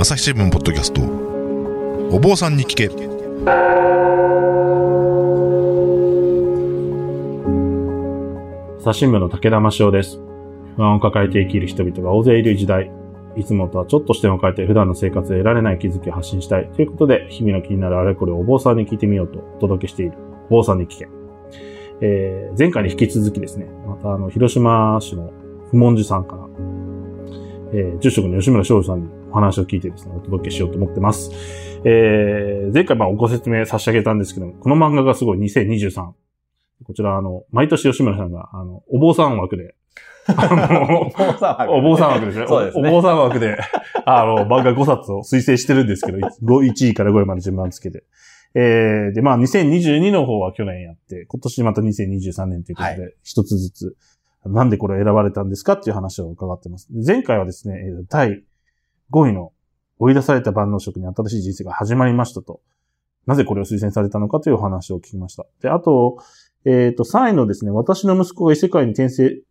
朝日新聞ポッドキャストお坊さんに聞け朝日新聞の武田真雄です。不安を抱えて生きる人々が大勢いる時代。いつもとはちょっと視点を変えて普段の生活で得られない気づきを発信したい。ということで、日々の気になるあれこれをお坊さんに聞いてみようとお届けしている。お坊さんに聞け。えー、前回に引き続きですね、またあの、広島市の不問寺さんから、えー、住職の吉村翔さんにお話を聞いてですね、お届けしようと思ってます。えー、前回まあご説明差し上げたんですけども、この漫画がすごい2023。こちらあの、毎年吉村さんが、あの、お坊さん枠で、あの、お坊さんお坊さん枠ですね。そうですねおお坊さん枠で、あの、漫画5冊を推薦してるんですけど、1位から5位まで順番つけて。えー、で、まあ、2022の方は去年やって、今年また2023年ということで、一つずつ、なんでこれ選ばれたんですかっていう話を伺ってます。前回はですね、えー第5位の。追い出された万能職に新しい人生が始まりましたと、なぜこれを推薦されたのかというお話を聞きました。で、あと、えっ、と、3位のですね、私の息子が異世界に転生、異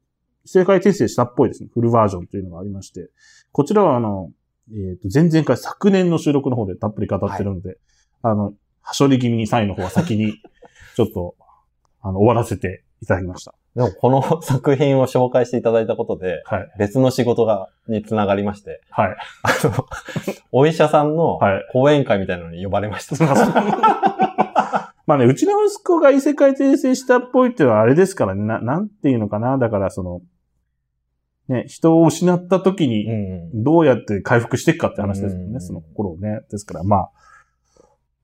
世界転生したっぽいですね、フルバージョンというのがありまして、こちらはあの、えっ、と、前々回昨年の収録の方でたっぷり語ってるので、あの、はしょり気味に3位の方は先に、ちょっと、あの、終わらせていただきました。でもこの作品を紹介していただいたことで、はい。別の仕事が、につながりまして、はい。あの、お医者さんのはい講演会みたいなのに呼ばれました。まあね、うちの息子が異世界転生したっぽいっていうのはあれですからね、な、なんていうのかな。だからその、ね、人を失った時うに、ん。どうやって回復していくかって話ですもんね、うんその頃をね。ですから、まあ、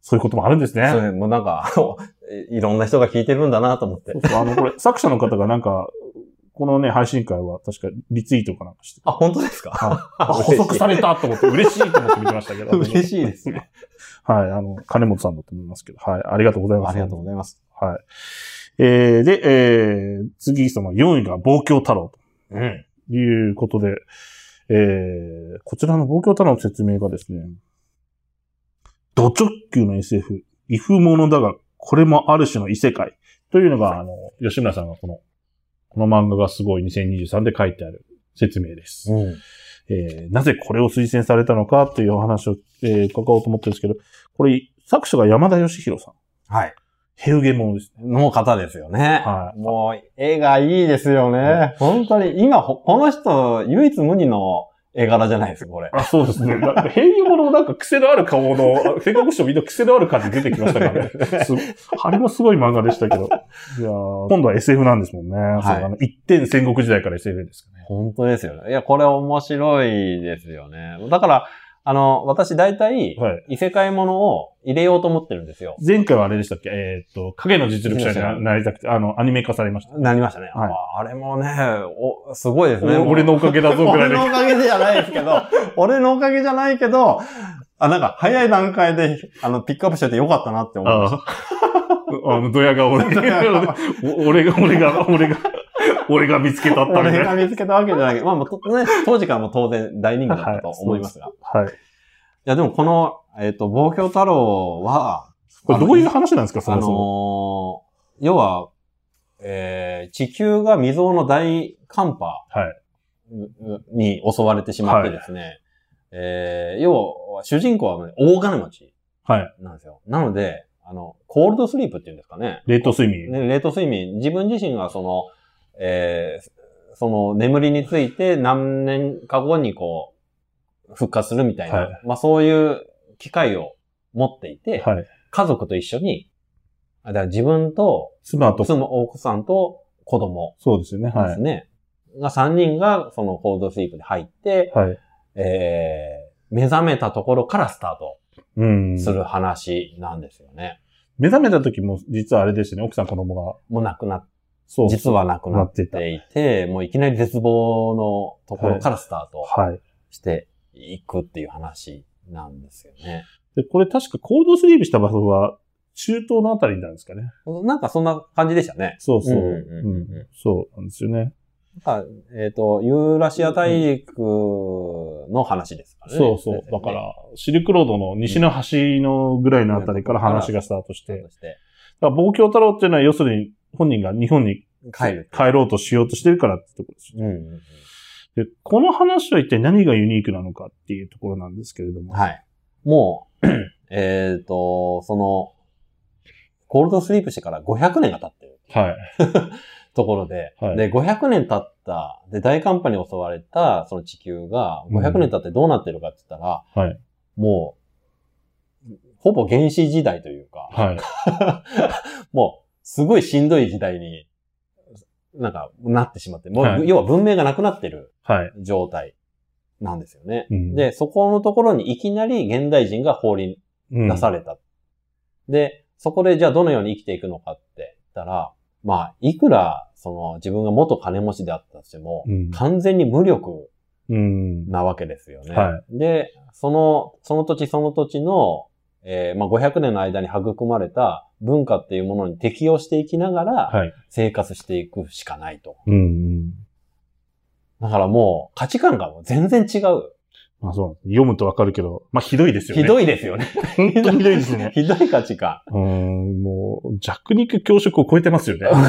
そういうこともあるんですね。それもうなんか、いろんな人が聞いてるんだなと思ってそう。そうあの、これ、作者の方がなんか、このね、配信会は確かリツイートかなんかして。あ、本当ですか？はい補足されたと思って、嬉しいと思って見てましたけど。嬉しいですね。はい、あの、金本さんだと思いますけど。はい、ありがとうございます。ありがとうございます。はい。えー、で、えー、次、その4位が望郷太郎うん。ということで、えー、こちらの望郷太郎の説明がですね、ド直球の SF、異風ものだが、これもある種の異世界というのが、あの、吉村さんがこの、この漫画がすごい2023で書いてある説明です。うん。えーなぜこれを推薦されたのかというお話を、えー伺おうと思ってるんですけど、これ、作者が山田義弘さん。はい。ヘウゲモノですね。の方ですよね。はいもう、絵がいいですよね。本当に、今、ほこの人、唯一無二の絵柄じゃないですか、これ。あ、そうですね。なんかヘウゲモノなんか癖のある顔の、戦国賞みんな癖のある感じ出てきましたからね。すあれもすごい漫画でしたけど。いやー今度は SF なんですもんね。そうあの一点戦国時代から SF ですかね。本当ですよね。いや、これ面白いですよね。だから、あの、私大体、はい。異世界ものを入れようと思ってるんですよ。前回はあれでしたっけ？えーっと、影の実力者になりたくて、あの、アニメ化されました。なりましたね。はいああれもね、お、すごいですね。お俺のおかげだぞぐらいで俺のおかげじゃないですけど、俺のおかげじゃないけど、あ、なんか、早い段階で、あの、ピックアップしててよかったなって思いました。あの、ドヤ顔で。お俺が、俺が、俺が、俺が見つけたったみたいな。俺が見つけたわけじゃないけど、まあ、もうとね、当時からも当然大人気だったと思いますが。いはい。や、でもこの、えっ、と、望郷太郎は、これどういう話なんですか、そあもそも。のー要は、えー地球が未曾有の大寒波はい。に襲われてしまってですね、えー要は、主人公は、ね、大金持ちはい。なんですよ。なので、あの、コールドスリープっていうんですかね。冷凍睡眠。ね冷凍睡眠、自分自身がその、えーその眠りについて何年か後にこう、復活するみたいな、はいまあそういう機会を持っていて、はい。家族と一緒に、あだから自分と、妻と、妻、奥さんと子供そうですよね。ではい。すね。が3人がそのコールドスリープに入って、はい。えー目覚めたところからスタートうん。する話なんですよね。目覚めた時も、実はあれですね、奥さん子供が。もう亡くなっそう。実は亡くなっていて、もういきなり絶望のところからスタートはい。していくっていう話なんですよね。で、これ確かコールドスリープした場所は、中東のあたりなんですかね。なんかそんな感じでしたね。そうそう。うんうんうんうんそうなんですよね。なんかえっ、と、ユーラシア大陸の話ですからね。そうそう。だから、シルクロードの西の端のぐらいのあたりから話がスタートして、としてだから望郷太郎っていうのは要するに本人が日本に帰る。帰ろうとしようとしてるからってところですよね。うんうんうんで、この話は一体何がユニークなのかっていうところなんですけれども。はい。もう、えっと、その、コールドスリープしてから500年が経ってるはい。ところで、はいで、500年経った、で、大寒波に襲われた、その地球が、500年経ってどうなってるかって言ったら、はい。もう、ほぼ原始時代というか、はい。もう、すごいしんどい時代に、なんか、なってしまって、もう、はい要は文明がなくなってるはい。状態なんですよね。うんで、そこのところにいきなり現代人が放りうん出された。で、そこでじゃあどのように生きていくのかって言ったら、まあ、いくら、その自分が元金持ちであったとしても、うん完全に無力うん。なわけですよね。はで、その、その土地その土地の、えーまあ、500年の間に育まれた文化っていうものに適応していきながらはい。生活していくしかないと。うんうん。だからもう価値観が全然違う。まあそう。読むとわかるけど、まあひどいですよね。ひどいですよね。本当にひどいですね。ひどい価値観。うーん、もう、弱肉強食を超えてますよね。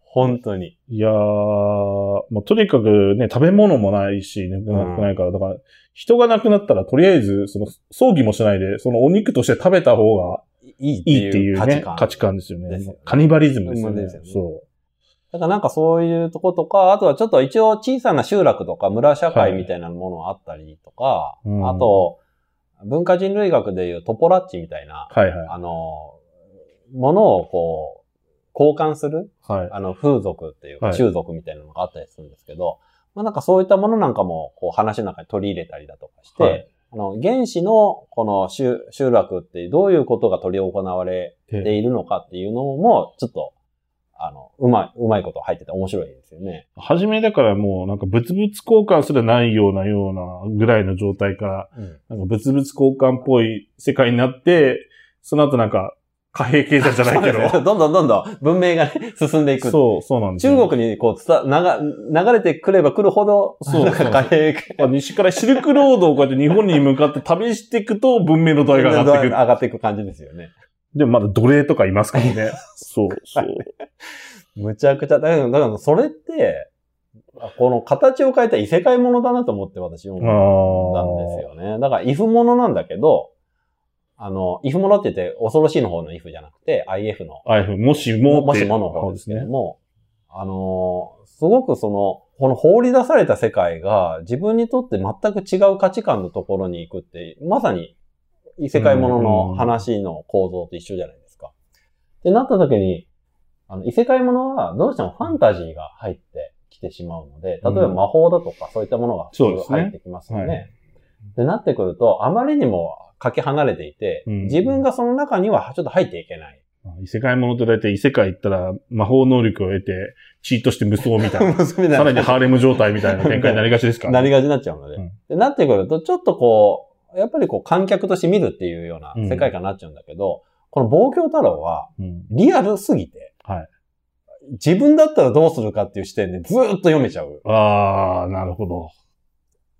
本当に。いやー、もうとにかくね、食べ物もないし、なくないから、だから、人が亡くなったら、とりあえず、その、葬儀もしないで、そのお肉として食べた方がいいっていいっていいううね、価値観。価値観ですよね。ねカニバリズムですよね。よねそだからなんかそういうとことか、あとはちょっと一応小さな集落とか村社会みたいなものがあったりとか、うんあと、文化人類学でいうトポラッチみたいな、う。はいはい。あの、ものをこう、交換する、はい。あの、風俗っていうか、はい種族みたいなのがあったりするんですけど、まあなんかそういったものなんかも、こう話の中に取り入れたりだとかして、はいあの、原始のこの集集落ってどういうことが取り行われているのかっていうのも、ちょっと、あの、うまい、うまいこと入ってて面白いですよね。初めだからもう、なんか物々交換すらないようなようなぐらいの状態から、うん。なんか物々交換っぽい世界になって、その後なんか、貨幣経済じゃないけど。どんどんどんどん文明がね、進んでいく。そう、そうなんですよ。中国にこう伝わ、流流れてくれば来るほど、そう貨幣まあ西からシルクロードをこうやって日本に向かって旅していくと文明の度合いが上がってくる。上がっていく感じですよね。でもまだ奴隷とかいますからね。そう、そう。むちゃくちゃ、だから、だからそれって、この形を変えた異世界ものだなと思って私思ったんですよね。だから、イフものなんだけど、あの、イフものって言って恐ろしいの方のイフじゃなくて、IF の、ああいうふうにもしもって。もしもの方ですけども、あの、すごくその、この放り出された世界が自分にとって全く違う価値観のところに行くって、まさに異世界ものの話の構造と一緒じゃないですか。ってなった時に、あの、異世界ものはどうしてもファンタジーが入ってきてしまうので、例えば魔法だとかそういったものが普通そうですね。入ってきますよね。はい。ってなってくると、あまりにもかけ離れていて、うん自分がその中にはちょっと入っていけない。異世界ものと大体異世界行ったら魔法能力を得て、チートして 無双みたいな。さらにハーレム状態みたいな展開になりがちですから、なりがちになっちゃうので。うんでなってくると、ちょっとこう、やっぱりこう観客として見るっていうような世界観になっちゃうんだけど、この望郷太郎はうんリアルすぎて、はい自分だったらどうするかっていう視点でずーっと読めちゃう。ああ、なるほど。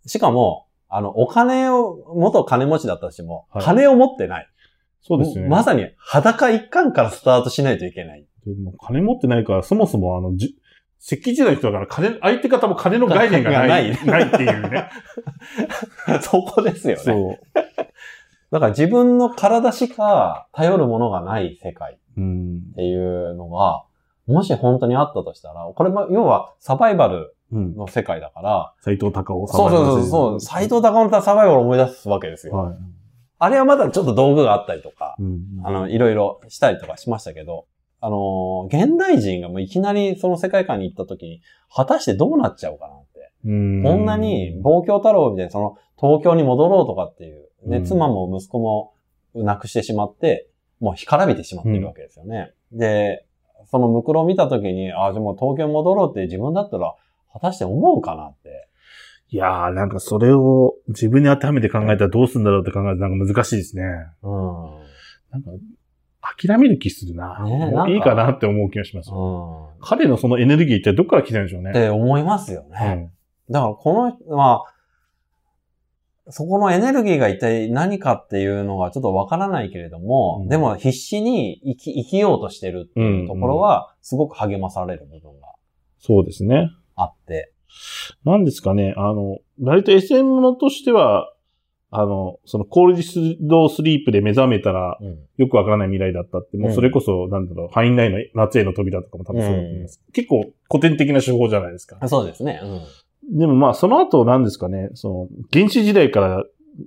しかも、あの、お金を、元金持ちだったとしても、はい金を持ってない。そうですね。まさに裸一貫からスタートしないといけない。でも金持ってないから、そもそもあの、じ石器時代の人だから金、相手方も金の概念がない。がなないいっていうね。そこですよね。そう。だから自分の体しか頼るものがない世界うん。っていうのが、もし本当にあったとしたら、これも、要はサバイバルうん。の世界だから、斎藤隆夫そうそうそうそう、斎藤隆夫のサバイバルを思い出すわけですよ。はい。あれはまだちょっと道具があったりとか、うん。あの、いろいろしたりとかしましたけど、あのー、現代人がもういきなりその世界観に行った時に、果たしてどうなっちゃうかなって。うんこんなに、望郷太郎みたいな、その、東京に戻ろうとかっていう、で、うん妻も息子も亡くしてしまって、もう干からびてしまってるわけですよね。で、そのムクロを見たときに、ああ、じゃあもう東京に戻ろうって自分だったら、果たして思うかなって。いやー、なんかそれを自分に当てはめて考えたらどうするんだろうって考えるとなんか難しいですね。うん。なんか、諦める気するな。ねいいかなって思う気がします。うん。彼のそのエネルギーってどっから来てるんでしょうね。って思いますよね。うんだからこの、まあ、そこのエネルギーが一体何かっていうのがちょっとわからないけれども、うんでも必死に生き生きようとしてるっていうところは、すごく励まされる部分がそうですね。あって。なんですかね、あの、割と SM ものとしては、あの、そのコールディスドスリープで目覚めたら、うん。よくわからない未来だったって、もうそれこそ、なんだろう、ファインラインの夏への扉とかも多分そうだと思います。結構古典的な手法じゃないですか。そうですね。うん。でもまあ、その後なんですかね、その、原始時代から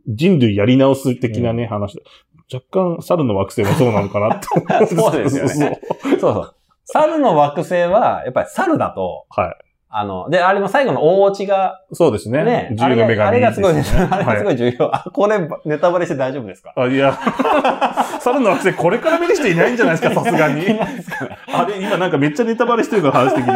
人類やり直す的なね、話。若干、猿の惑星もそうなのかなって そうですよねそうそう。猿の惑星は、やっぱり猿だと、はい。あの、で、あれも最後の大落ちが、そうですね。ね、自由の女神あれがあれがすごいあれがすごはい重要。あ、これ、ネタバレして大丈夫ですか？あ、いや、猿の惑星これから見る人いないんじゃないですか、さすがに。あれ、今なんかめっちゃネタバレしてるから話的に。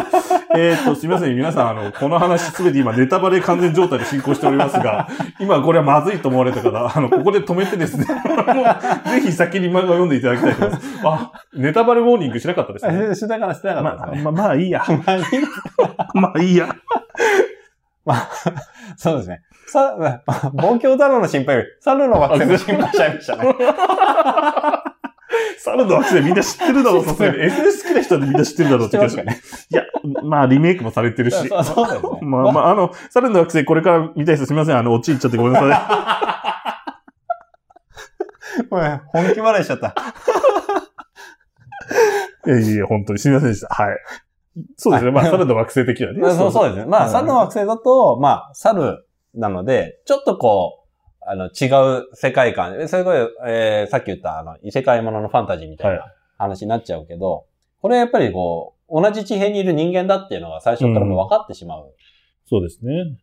えーっと、すみません。皆さん、あの、この話すべて今ネタバレ完全状態で進行しておりますが、今これはまずいと思われた方、あの、ここで止めてですね、ぜひ先に漫画を読んでいただきたいと思います。あ、ネタバレウォーニングしなかったですね。あしてなかった、してなかまあ。まあ、まあ いいや。まあいいまあいいや。そうですね。さ、望郷太郎の心配より、猿の惑星の心配しちゃいましたね。猿の惑星みんな知ってるだろう、さすがに。SS 好きな人でみんな知ってるだろうって気がしまいや、まあリメイクもされてるし。そうそうですね。まあまあ、あの、猿の惑星これから見たい人すみません。あの、落ち入っちゃってごめんなさごめん本気笑いしちゃった。い。いやいや本当にすみませんでした。はい。そうですね。まあ、猿の惑星的なね。そうそうですね。まあ、はい猿の惑星だと、まあ、猿なので、ちょっとこう、あの、違う世界観。それこそ、えー、さっき言った、あの、異世界もののファンタジーみたいはな話になっちゃうけど、これやっぱりこう、同じ地平にいる人間だっていうのが最初からもう分かってしまうそうですね。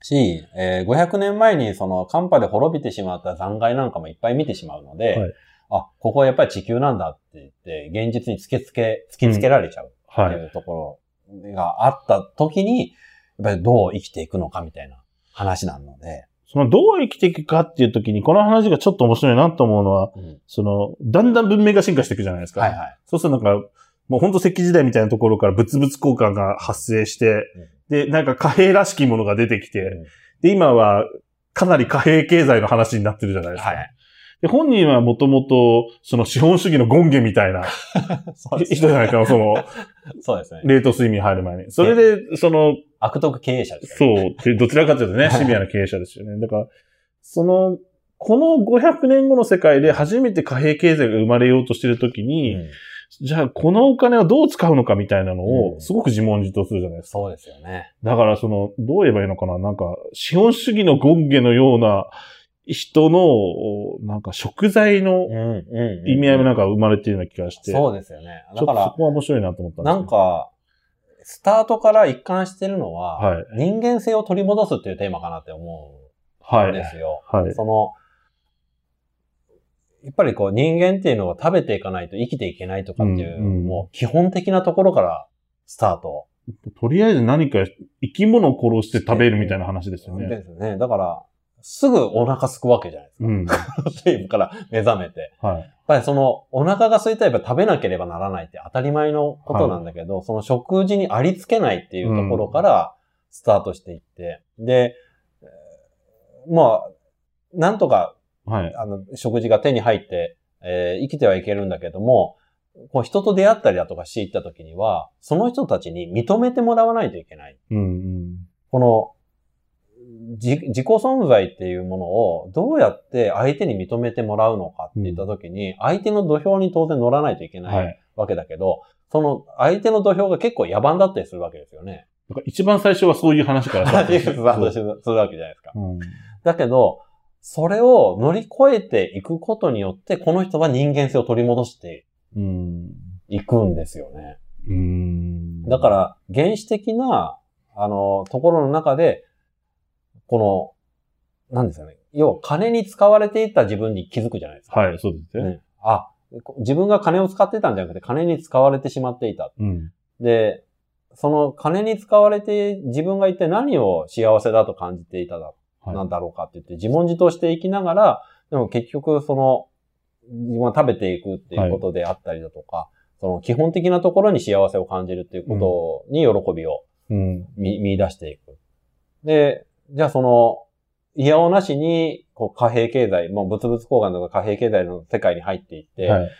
し、えー500年前にその寒波で滅びてしまった残骸なんかもいっぱい見てしまうので、はいあ、ここはやっぱり地球なんだって言って、現実に突きつけ、突きつけられちゃうってはい。いうところがあった時に、やっぱりどう生きていくのかみたいな話なので、その、どう生きていくかっていう時に、この話がちょっと面白いなと思うのは、うんその、だんだん文明が進化していくじゃないですか。はいはい。そうするとなんか、もう本当石器時代みたいなところから物々交換が発生して、で、なんか貨幣らしきものが出てきて、うんで、今はかなり貨幣経済の話になってるじゃないですか。はい。で、本人はもともと、その資本主義の権限みたいな 人じゃないかな、その、そうですね。冷凍睡眠入る前に。それで、その、悪徳経営者ですね。そう、でどちらかというとね、シビアな経営者ですよね。だから、その、この500年後の世界で初めて貨幣経済が生まれようとしてるときに、うんじゃあこのお金をどう使うのかみたいなのを、うんすごく自問自答するじゃないですか。そうですよね。だからその、どう言えばいいのかななんか、資本主義の権限のような人の、なんか食材のうんうん意味合いもなんか生まれてるような気がして、そうですよね。だから、こは面白いなと思ったんですなんか、スタートから一貫してるのは、はい人間性を取り戻すっていうテーマかなって思うんはい。ですよ。はい。その、やっぱりこう人間っていうのは食べていかないと生きていけないとかっていう、うんうんもう基本的なところからスタート。とりあえず何か生き物を殺して食べるみたいな話ですよね。ですね。だから、すぐお腹すくわけじゃないですか。うん。睡夢から目覚めて。はい。ぱりそのお腹が空いたらやっぱ食べなければならないって当たり前のことなんだけど、その食事にありつけないっていうところからスタートしていって、で、えーまあ、なんとかはい。あの食事が手に入って、えー生きてはいけるんだけども、こう人と出会ったりだとかしていった時には、その人たちに認めてもらわないといけない。うんうん。この、じ自己存在っていうものをどうやって相手に認めてもらうのかって言った時に、相手の土俵に当然乗らないといけなはいい。わけだけど、その相手の土俵が結構野蛮だったりするわけですよね。なんか一番最初はそういう話からスタートするわけじゃないですか。うん。だけど、それを乗り越えていくことによって、この人は人間性を取り戻してうん。いくんですよね。うん。だから、原始的な、あの、ところの中で、この、なんですかね。要は、金に使われていた自分に気づくじゃないですか。はい、そうですね。ねあ、こ自分が金を使ってたんじゃなくて、金に使われてしまっていた。うん。で、その金に使われて、自分が一体何を幸せだと感じていただ、はいなんだろうかって言って、自問自答していきながら、でも結局、その、自分は食べていくっていうことであったりだとか、その基本的なところに幸せを感じるっていうことに喜びをうん。見見出していく。で、じゃあその、いやおなしに、こう貨幣経済、もう物々交換とか貨幣経済の世界に入っていって、はい。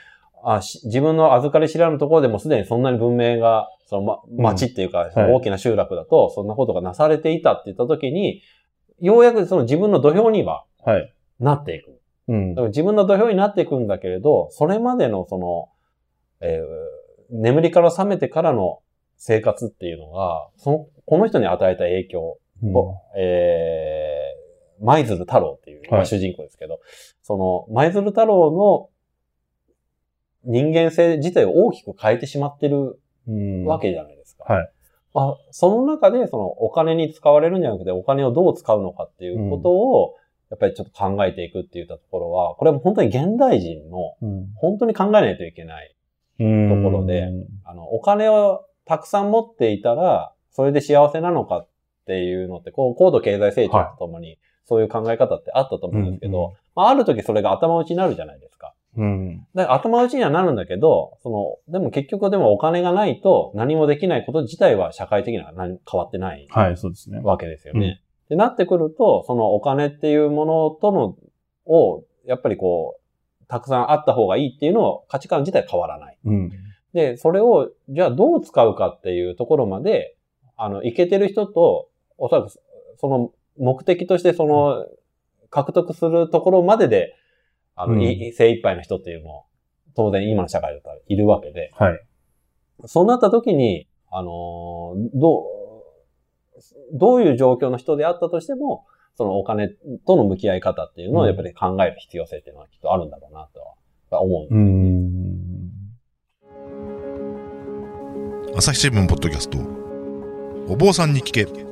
あし自分の預かり知らぬところでもすでにそんなに文明が、その、ま、町っていうか、大きな集落だと、そんなことがなされていたって言ったときに、ようやくその自分の土俵にははい。なっていく。うんだか。ら自分の土俵になっていくんだけれど、それまでのその、えー眠りから覚めてからの生活っていうのが、その、この人に与えた影響うんを、えー、舞鶴太郎っていう、まあはい主人公ですけど、その、舞鶴太郎の人間性自体を大きく変えてしまってるうんわけじゃないですか。はい。まあ、その中で、そのお金に使われるんじゃなくて、お金をどう使うのかっていうことを、やっぱりちょっと考えていくって言ったところは、これは本当に現代人のうん本当に考えないといけない。うんところであの、お金をたくさん持っていたら、それで幸せなのかっていうのって、こう、高度経済成長とともに、そういう考え方ってあったと思うんですけど、うんうんまあ、ある時それが頭打ちになるじゃないですか。うん。だから頭打ちにはなるんだけど、その、でも結局でもお金がないと何もできないこと自体は社会的には何変わってないはい、そうですね。わけですよね。で、なってくると、そのお金っていうものとの、を、やっぱりこう、たくさんあった方がいいっていうのを価値観自体変わらない。うん。で、それを、じゃあどう使うかっていうところまで、あの、いけてる人と、おそらく、その目的としてその、獲得するところまでで、あの、うんい精一杯の人っていうのも、当然今の社会だったらいるわけで、はい。そうなった時に、あのーどう、どういう状況の人であったとしても、そのお金との向き合い方っていうのをやっぱり考える必要性っていうのはきっとあるんだろうなとは思うんですね。ん。朝日新聞ポッドキャストお坊さんに聞け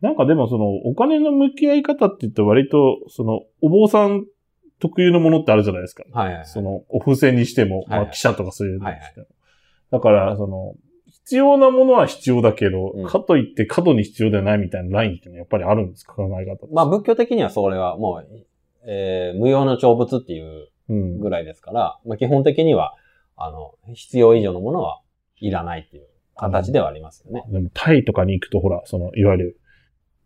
なんかでもその、お金の向き合い方って言って割と、その、お坊さん特有のものってあるじゃないですか。はいはい。その、お布施にしても、はいはいまあ、記者とかそういうのにしても。だから、その、必要なものは必要だけど、うんかといって過度に必要ではないみたいなラインっていうのはやっぱりあるんですか？考え方。まあ仏教的にはそれはもう、えー無用の長物っていううん。ぐらいですから、まあ基本的には、あの、必要以上のものはいらないっていう形ではありますよね。でも、タイとかに行くと、ほら、その、いわゆる、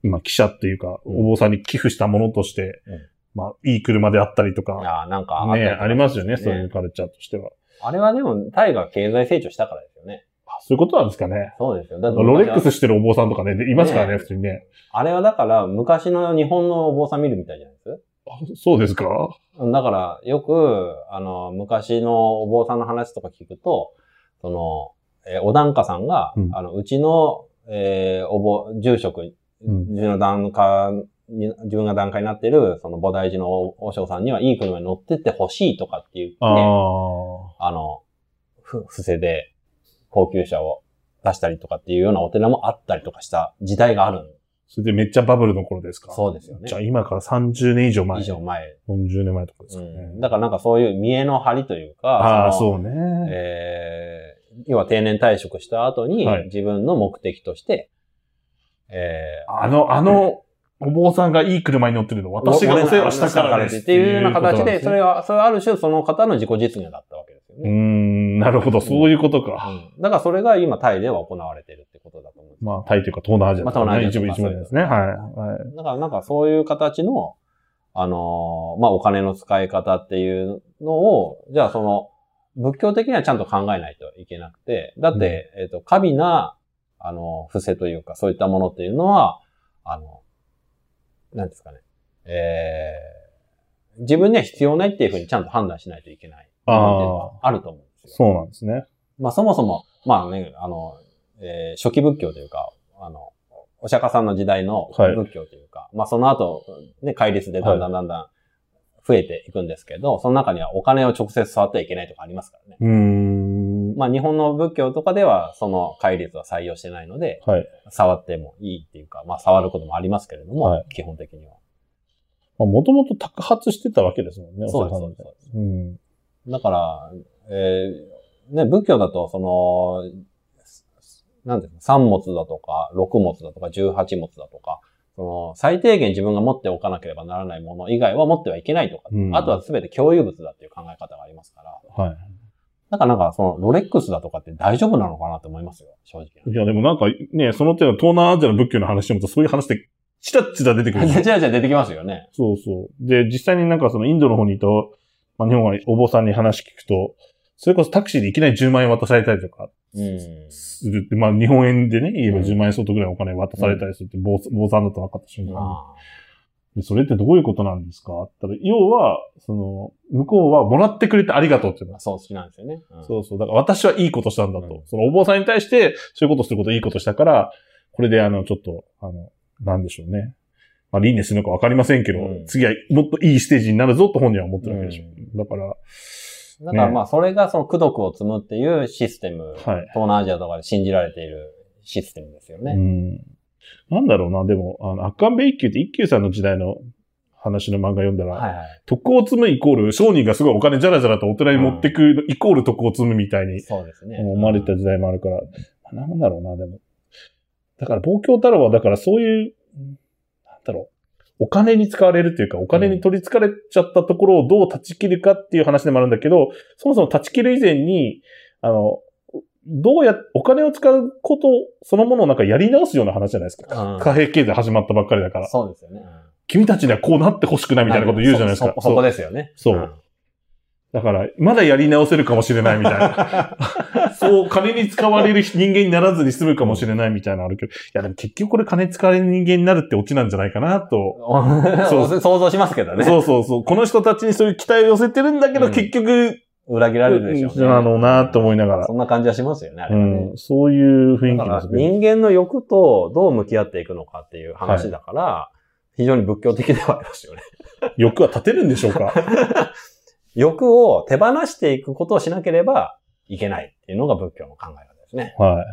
まあ、記者っていうか、うんお坊さんに寄付したものとして、うんまあ、いい車であったりとか、ああ、なんかあね、ありますよね、そういうカルチャーとしては。あれはでも、タイが経済成長したからですよね。あそういうことなんですかね。そうですよ。だってロレックスしてるお坊さんとかね、でいますからね、ね普通にね。あれはだから、昔の日本のお坊さん見るみたいじゃないです？あそうですかだから、よく、あの、昔のお坊さんの話とか聞くと、その、えーお檀家さんが、うんあの、うちの、えーお坊、住職、うん自分の檀家に、自分が檀家になってる、その菩提寺のお和尚さんにはいい車に乗ってってほしいとかっていう、ね、ああの、ふ、伏せで高級車を出したりとかっていうようなお寺もあったりとかした時代があるんそれでめっちゃバブルの頃ですか？そうですよねじゃあ今から30年以上前。以上前。40年前とかですうかね。ん。だからなんかそういう見栄の張りというか、ああ、そうね。えー要は定年退職した後にはい自分の目的として、えーあの、あの、お坊さんがいい車に乗ってるの、私がお世話したからですっていうような形で、それは。は、それはある種その方の自己実現だったわけですようーね。ん、なるほど、そういうことか。うんだからそれが今タイでは行われてるってことだと思う。まあ、タイというか東南アジアね、まあ東一部南アジアとか一部ですね。はい。はい。だからなんかそういう形の、あのーまあ、お金の使い方っていうのを、じゃあその、仏教的にはちゃんと考えないといけなくて、だって、えっ、と、過敏な、あの、伏せというか、そういったものっていうのは、あの、なんですかね、えー、自分には必要ないっていうふうにちゃんと判断しないといけない。あーっていうのはあると思うんですよ。そうなんですね。まあそもそも、まあね、あの、えー初期仏教というか、あの、お釈迦さんの時代のはい仏教というか、まあその後、ね、戒律でだんだんだんだん増えていくんですけど、その中にはお金を直接触ってはいけないとかありますからね。うーん。まあ日本の仏教とかではその戒律は採用してないので、はい。触ってもいいっていうか、まあ触ることもありますけれども、はい基本的には。もともと托発してたわけですもんね、そうです、おそうです。うん。だから、えーね、仏教だと、その、なんていうの、三物だとか、六物だとか、十八物だとか、その、最低限自分が持っておかなければならないもの以外は持ってはいけないとか、うんあとは全て共有物だっていう考え方がありますから、はい。だからなんか、その、ロレックスだとかって大丈夫なのかなと思いますよ、正直。いや、でもなんかね、その手の東南アジアの仏教の話をとそういう話って、チラッチラ出てくるんですよじゃあじゃあ出てきますよね。そうそう。で、実際になんかそのインドの方にいた、まあ、日本はお坊さんに話聞くと、それこそタクシーでいきなり10万円渡されたりとかうん。するって、まあ日本円でね、言えばうん10万円相当ぐらいお金渡されたりするって、坊坊さんだと分かった瞬間に、あでそれってどういうことなんですか？ったら要は、その、向こうはもらってくれてありがとうっていうのあそう好きなんですよね。うんそうそう。だから私はいいことしたんだと。うんそのお坊さんに対して、そういうことすることいいことしたから、これであの、ちょっと、あの、なんでしょうね。まあ、輪廻するのかわかりませんけど、うん次はもっといいステージになるぞと本人は思ってるわけでしょ。うだから、だからまあ、それがその功徳を積むっていうシステム、はい。東南アジアとかで信じられているシステムですよね。うん。なんだろうな、でも、あの、アッカンベ一休って一休さんの時代の話の漫画読んだら、はいはい。徳を積むイコール、商人がすごいお金じゃらじゃらとお寺に持ってく、イコール徳を積むみたいにそうですね。思われた時代もあるから、なんだろうな、でも。だから、望郷太郎は、だからそういう、なんだろう。お金に使われるっていうか、お金に取り憑かれちゃったところをどう断ち切るかっていう話でもあるんだけど、そもそも断ち切る以前に、あの、どうや、お金を使うことそのものをなんかやり直すような話じゃないですか。うん貨幣経済始まったばっかりだから。そうですよね。君たちにはこうなってほしくないみたいなこと言うじゃないですか。そこですよね。そうんだから、まだやり直せるかもしれないみたいな。そう、金に使われる人間にならずに済むかもしれないみたいなのあるけど、いやでも結局これ金に使われる人間になるってオチなんじゃないかなと。そう想像しますけどね。そうそうそう。この人たちにそういう期待を寄せてるんだけど、うん結局、裏切られるでしょうね。なのなと思いながらそ。んな感じはしますよね、あれうはね。ん。そういう雰囲気ですね。人間の欲とどう向き合っていくのかっていう話だから、非常に仏教的ではありますよね。欲は立てるんでしょうか？欲を手放していくことをしなければいけないっていうのが仏教の考え方ですね。はい。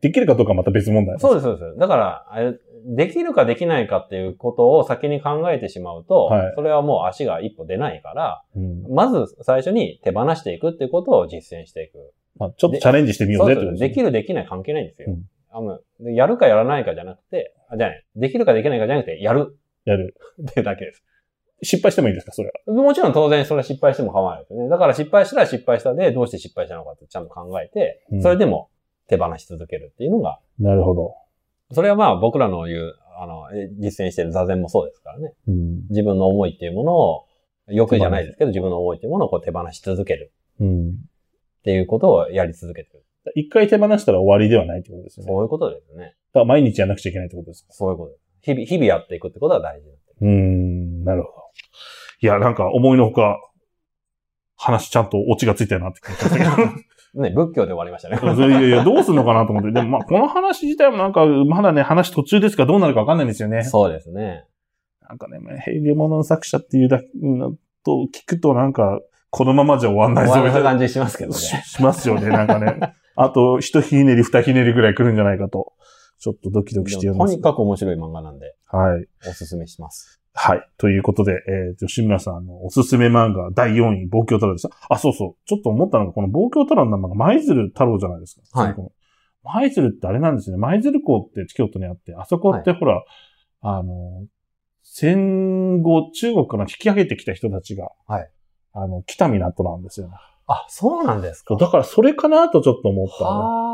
できるかどうかはまた別問題そうです、そうです。だから、あれできるかできないかっていうことを先に考えてしまうと、はいそれはもう足が一歩出ないから、うんまず最初に手放していくっていうことを実践していく。まあ、ちょっとチャレンジしてみようぜってことですできるできない関係ないんですよ。うんあのでやるかやらないかじゃなくて、あじゃない、できるかできないかじゃなくて、やるやる。っていうだけです。失敗してもいいですか？それは。もちろん当然それは失敗しても構わないですよね。だから失敗したら失敗したで、どうして失敗したのかってちゃんと考えてう、んそれでも手放し続けるっていうのが、なるほど。それはまあ僕らの言う、あの、え実践している座禅もそうですからね。うん。自分の思いっていうものを、欲じゃないですけど、自分の思いっていうものをこう手放し続けるうん。っていうことをやり続けてる。一回手放したら終わりではないってことですよね。そういうことですね。だから毎日やらなくちゃいけないってことですか？そういうことです。日々、日々やっていくってことは大事。うーん、なるほど。いや、なんか思いのほか、話ちゃんとオチがついたよなって気がしましたけね、仏教で終わりましたね。ど。いやいや、どうすんのかなと思って。でもまあ、この話自体もなんか、まだね、話途中ですからどうなるかわかんないんですよね。そうですね。なんかね、平家物の作者っていうだのと聞くとなんか、このままじゃ終わんないぞ終わみたいなら感じしますけどね。ししますよね、なんかね。あと、一ひねり、二ひねりぐらい来るんじゃないかと。ちょっとドキドキして読みます。とにかく面白い漫画なんで、はい。おすすめします。はい。ということで、えー、吉村さんのおすすめ漫画第4位、望郷太郎でした。あ、そうそう。ちょっと思ったのが、この望郷太郎の名前が舞鶴太郎じゃないですか。はい舞鶴ってあれなんですね。舞鶴港って京都にあって、あそこってほら、あの、戦後中国から引き上げてきた人たちが、はいあの、来た港なんですよね。あ、そうなんですか。だからそれかなとちょっと思ったの。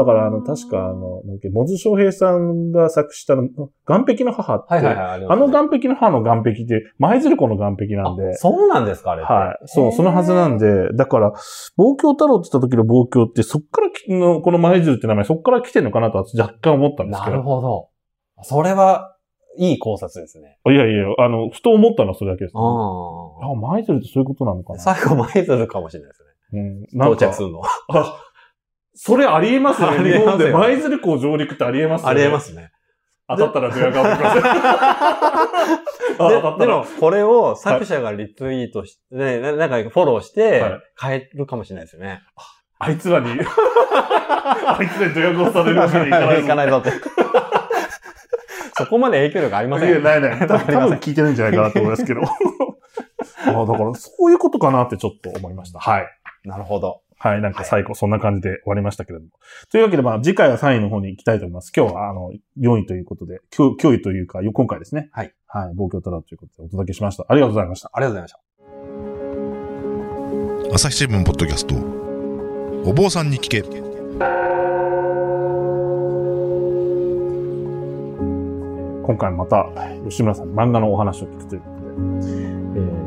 はだから、あの、確か、あ、の、モズ翔平さんが作詞したの、岸壁の母って、はいはいはい。あねあの岸壁の母の岸壁って、舞鶴湖の岸壁なんであ、そうなんですか、あれ。はい。そう、そのはずなんで。で、だから、望郷太郎って言った時の望郷って、そっからきの、この舞鶴って名前、そっから来てんのかなとは若干思ったんですけなるど。ほど。それは、いい考察ですね。いやいや、あの、ふと思ったのはそれだけです、ね。ああ、舞鶴ってそういうことなのかあ。な。最後、舞鶴かもしれないですね。うん。到着するの。あ、それありえますね。あり日本で舞鶴港上陸ってありえますよね。ありえま。すね。当たったらドヤ顔でででも、これを作者がリツイートして、ねななんかフォローしてはい、変えるかもしれないですよね。あいつらに、あいつらにドヤ顔されるわけにいかないぞ。いかないぞって。そこまで影響力ありませんいや、ないない。多分ありません多分聞いてないんじゃないかなと思いますけど。あだから、そういうことかなってちょっと思いました。はい。なるほど。はい。なんか最後、そんな感じで終わりましたけれども。というわけで、まあ、次回は3位の方に行きたいと思います。今日は、あの、4位ということで、今日、今日というか、今回ですね。はい。はい。東京タラということでお届けしました。ありがとうございました。ありがとうございました。朝日新聞ポッドキャストお坊さんに聞け今回また、吉村さんに漫画のお話を聞くということで、えー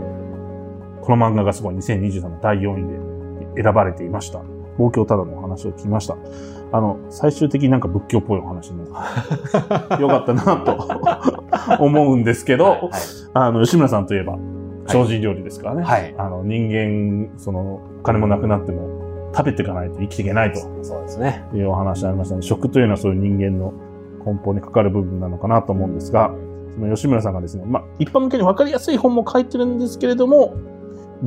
この漫画がすごい2023の第4位で選ばれていました。東京タダのお話を聞きました。あの、最終的になんか仏教っぽいお話になって、よかったなと 思うんですけど、はいあの、吉村さんといえば、精進料理ですからね。はい。あの、人間、その、お金もなくなっても、食べていかないと生きていけないとそうですね。いうお話ありましたね。食というのはそういう人間の根本にかかる部分なのかなと思うんですが、その吉村さんがですね、まあ、一般向けに分かりやすい本も書いてるんですけれども、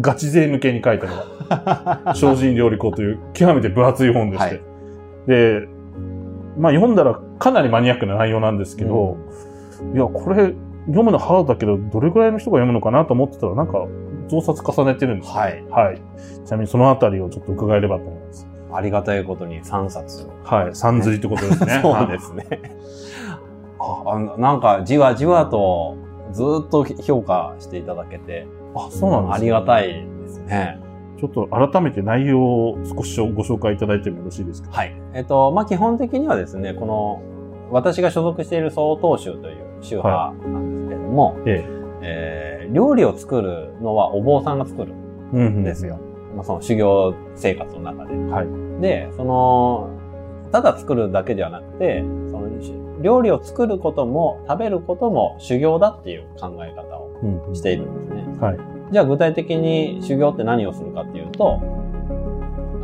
ガチ勢向けに書いたのが、精進料理庫という極めて分厚い本でして、はいで、まあ、読んだらかなりマニアックな内容なんですけど、いや、これ、読むのハードだけど、どれぐらいの人が読むのかなと思ってたら、なんか、増刷重ねてるんですよはい。はい。ちなみにそのあたりをちょっと伺えればと思います。ありがたいことに3冊。はい。三釣りってことですね。そうですね。あなんか、じわじわと、ずっと評価していただけて、あ、そうなんですねありがたいですね。ちょっと改めて内容を少しご紹介いただいてもよろしいですか？はい。えっと、まあ、基本的にはですね、この、私が所属している総統宗という宗派なんですけれども、ええー料理を作るのはお坊さんが作るえ。うんんですよ。。まあ、その修行生活の中で。はい。で、その、ただ作るだけではなくて、その料理を作ることも食べることも修行だっていう考え方をうん。しているんですね。はい。じゃあ具体的に修行って何をするかっていうと、あ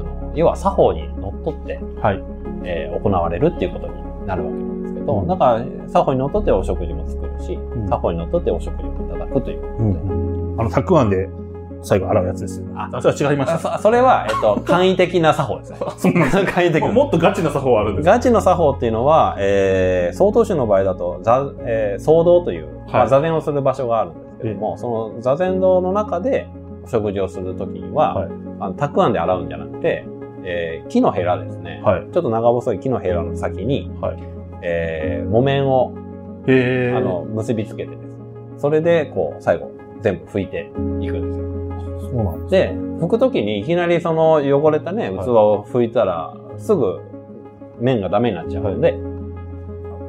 の要は作法にのっとって、はい。えー行われるっていうことになるわけなんですけど、うんだから作法にのっとってお食事も作るし、ん作法にのっとってお食事もいただくということで。うん。あの、たくあんで最後洗うやつですよね。ああ、それは違いました。あそそれは、えっと、簡易的な作法ですね。そうなんです簡易的な。もっとガチな作法あるんですガチの作法っていうのは、えー、総統宗の場合だと、座、えー、総堂という、まあ、座禅をする場所があるんですけども、その座禅堂の中でお食事をするときには、はいあの、たくあんで洗うんじゃなくて、えー、木のヘラですね。はい。ちょっと長細い木のヘラの先に、はいえー、木綿を。あの、結びつけてですね。それで、こう、最後、全部拭いていくんですよ。そうなんです。で、拭くときにいきなりその汚れたね、器を拭いたら、すぐ麺がダメになっちゃうので、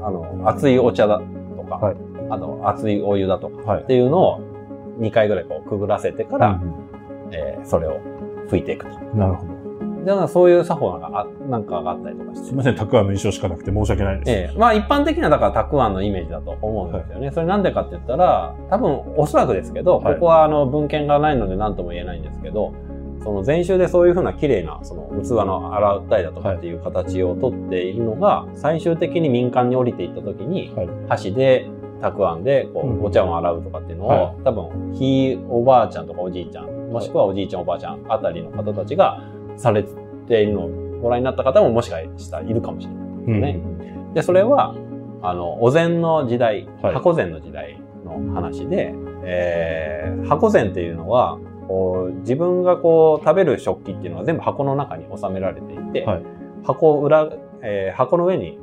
あの、熱いお茶だとか、はいあと熱いお湯だとかはいっ。ていうのを2回ぐらいこうくぐらせてから、うんえーそれを拭いていくと。なるほど。だからそういう作法なんかあなんかがあったりとかしてすい。ません、たくあんの印象しかなくて申し訳ないです。ええまあ一般的なだからたくあんのイメージだと思うんですよね。それなんでかって言ったら、多分おそらくですけど、はいここはあの文献がないので何とも言えないんですけど、その禅宗でそういうふうな綺麗なその器の洗ったりだとかっていう形をとっているのが、最終的に民間に降りていった時に、はい箸でたくあんでこうんうお茶を洗うとかっていうのを、は多分ひいおばあちゃんとかおじいちゃん、もしくはおじいちゃんおばあちゃんあたりの方たちがされているのをご覧になった方ももしかしたらいるかもしれない。うんねで、それは、あの、お禅の時代、はい。箱禅の時代の話で、えー、箱禅っていうのは、こう自分がこう食べる食器っていうのは全部箱の中に収められていて、はい。箱を裏、えー箱の上に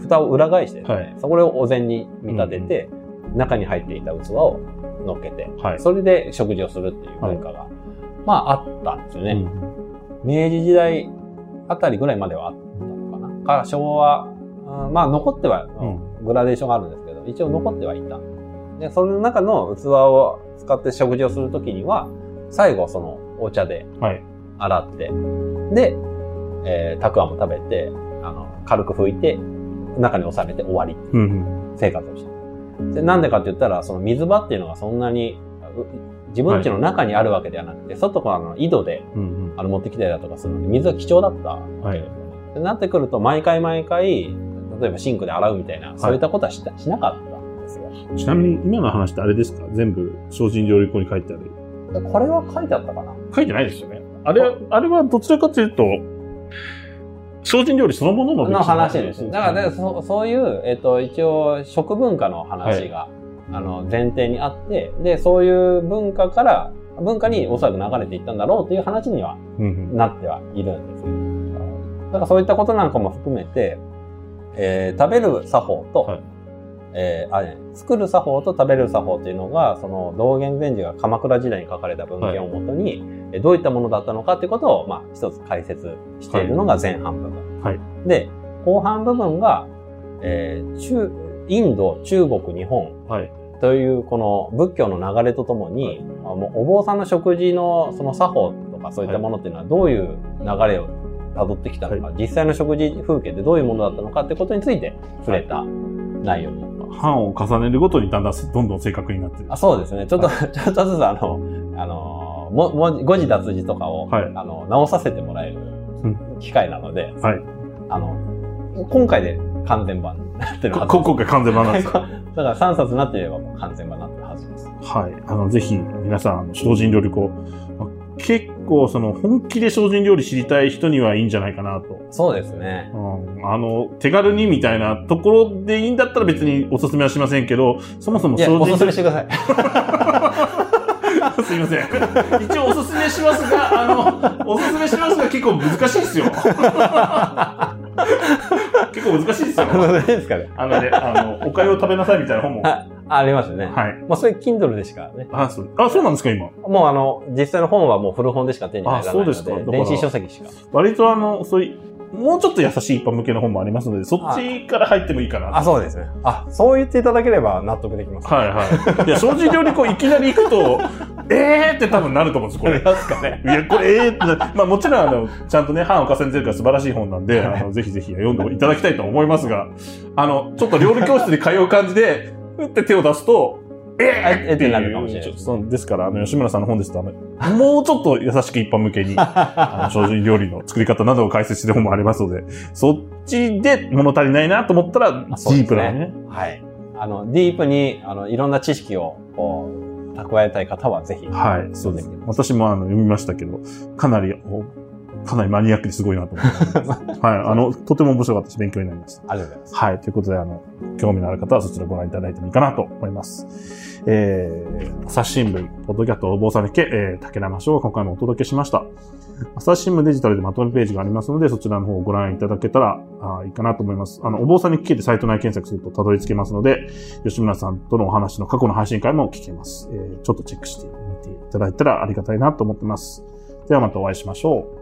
蓋を裏返してはいそこをお膳に見立てて、中に入っていた器を乗っけて、はい。それで食事をするっていう文化が、まああったんですよね。うん明治時代あたりぐらいまではあったのかな。から昭和、うんまあ残っては、うんグラデーションがあるんですけど、一応残ってはいた。で、その中の器を使って食事をするときには、最後そのお茶ではい。洗って、で、えー、たくあんも食べて、あの、軽く拭いて、中に収めて終わり。うん。生活をしてる。で、なんでかって言ったら、その水場っていうのがそんなに、う自分家の中にあるわけではなくて、外からの井戸でうん。あの持ってきたりだとかするので、水は貴重だったわけですよね。でなってくると、毎回毎回、例えばシンクで洗うみたいな、そういったことはし,、しなかったんですよ。ちなみに今の話ってあれですか？全部精進料理庫に書いてある。でこれは書いてあったかな書いてないですよね。あれは、あれはどちらかというと、精進料理そのもののの話です。だから、ねね、そそういう、えっ、と、一応、食文化の話が、あの、前提にあって、で、そういう文化から、文化におそらく流れていったんだろうという話にはなってはいるんですよ。だからそういったことなんかも含めて、えー食べる作法と、はいえーあね作る作法と食べる作法というのが、その道元禅師が鎌倉時代に書かれた文献をもとに、えーどういったものだったのかということを、まあ、一つ解説しているのが前半部分。はいで、後半部分が、えー中、インド、中国、日本はい。というこの仏教の流れとともに、あもうお坊さんの食事のその作法とかそういったものっていうのはどういう流れを辿ってきたのか、実際の食事風景ってどういうものだったのかってことについて触れた内容に。版を重ねるごとにだんだんどんどん正確になってる。あそうですね。ちょっと、ちょっとずつあの、あの、も、も、誤字脱字とかを、はいあの、直させてもらえる機会なので、はい。あの、今回で完全版になってるはずこ今回完全版なんですか だから3冊になっていれば完全版になってるはずです。はい。あの、ぜひ、皆さん、精進料理こう、まあ結構、その、本気で精進料理知りたい人にはいいんじゃないかなと。そうですね。うん、あの、手軽にみたいなところでいいんだったら別におすすめはしませんけど、そもそもいや、おすすめしてください。すいません。一応おすすめしますが、あの、おすすめしますが結構難しいですよ。結構難しいですよ。何ですかね？あのね、あの、おかゆを食べなさいみたいな本も。はあ、ありますよね。い。まあ、それ Kindle でしかね。あ、そう。あ、そうなんですか、今？もうあの、実際の本はもう古本でしか手に入らないので、あそうですか電子書籍しか。割とあの、そういう、もうちょっと優しい一般向けの本もありますので、そっちから入ってもいいかな。あ、そうですね。あ、そう言っていただければ納得できます。はいはい。いや、精進料理こういきなり行くと、えーって多分なると思うんです、これ。いますかね。や、これ、えーってな、まあもちろん、あの、ちゃんとね、版を重ねてるから素晴らしい本なんで、あの、ぜひぜひ読んでいただきたいと思いますが、あの、ちょっと料理教室に通う感じで、ふって手を出すと、えーってなるかもしれないそうですから、あの、吉村さんの本ですと、あの、もうちょっと優しく一般向けに、あの、精進料理の作り方などを解説してる本もありますので、そっちで物足りないなと思ったら、ディープなね。はい。あの、ディープに、あの、いろんな知識を、こう、蓄えたい方はぜひ。はい、そうです。私もあの読みましたけど、かなり、おかなりマニアックですごいなと思って。はい、あの、とても面白かったし、勉強になりました。ありがとうございます。はい、ということで、あの、興味のある方はそちらご覧いただいてもいいかなと思います。えー、朝日新聞、ポッドキャストお坊さんにけ、えー、竹生翔が今回もお届けしました。朝日新聞デジタルでまとめページがありますので、そちらの方をご覧いただけたらあいいかなと思います。あの、お坊さんに聞けてサイト内検索するとたどり着けますので、吉村さんとのお話の過去の配信会も聞けます。えー、ちょっとチェックしてみていただいたらありがたいなと思ってます。ではまたお会いしましょう。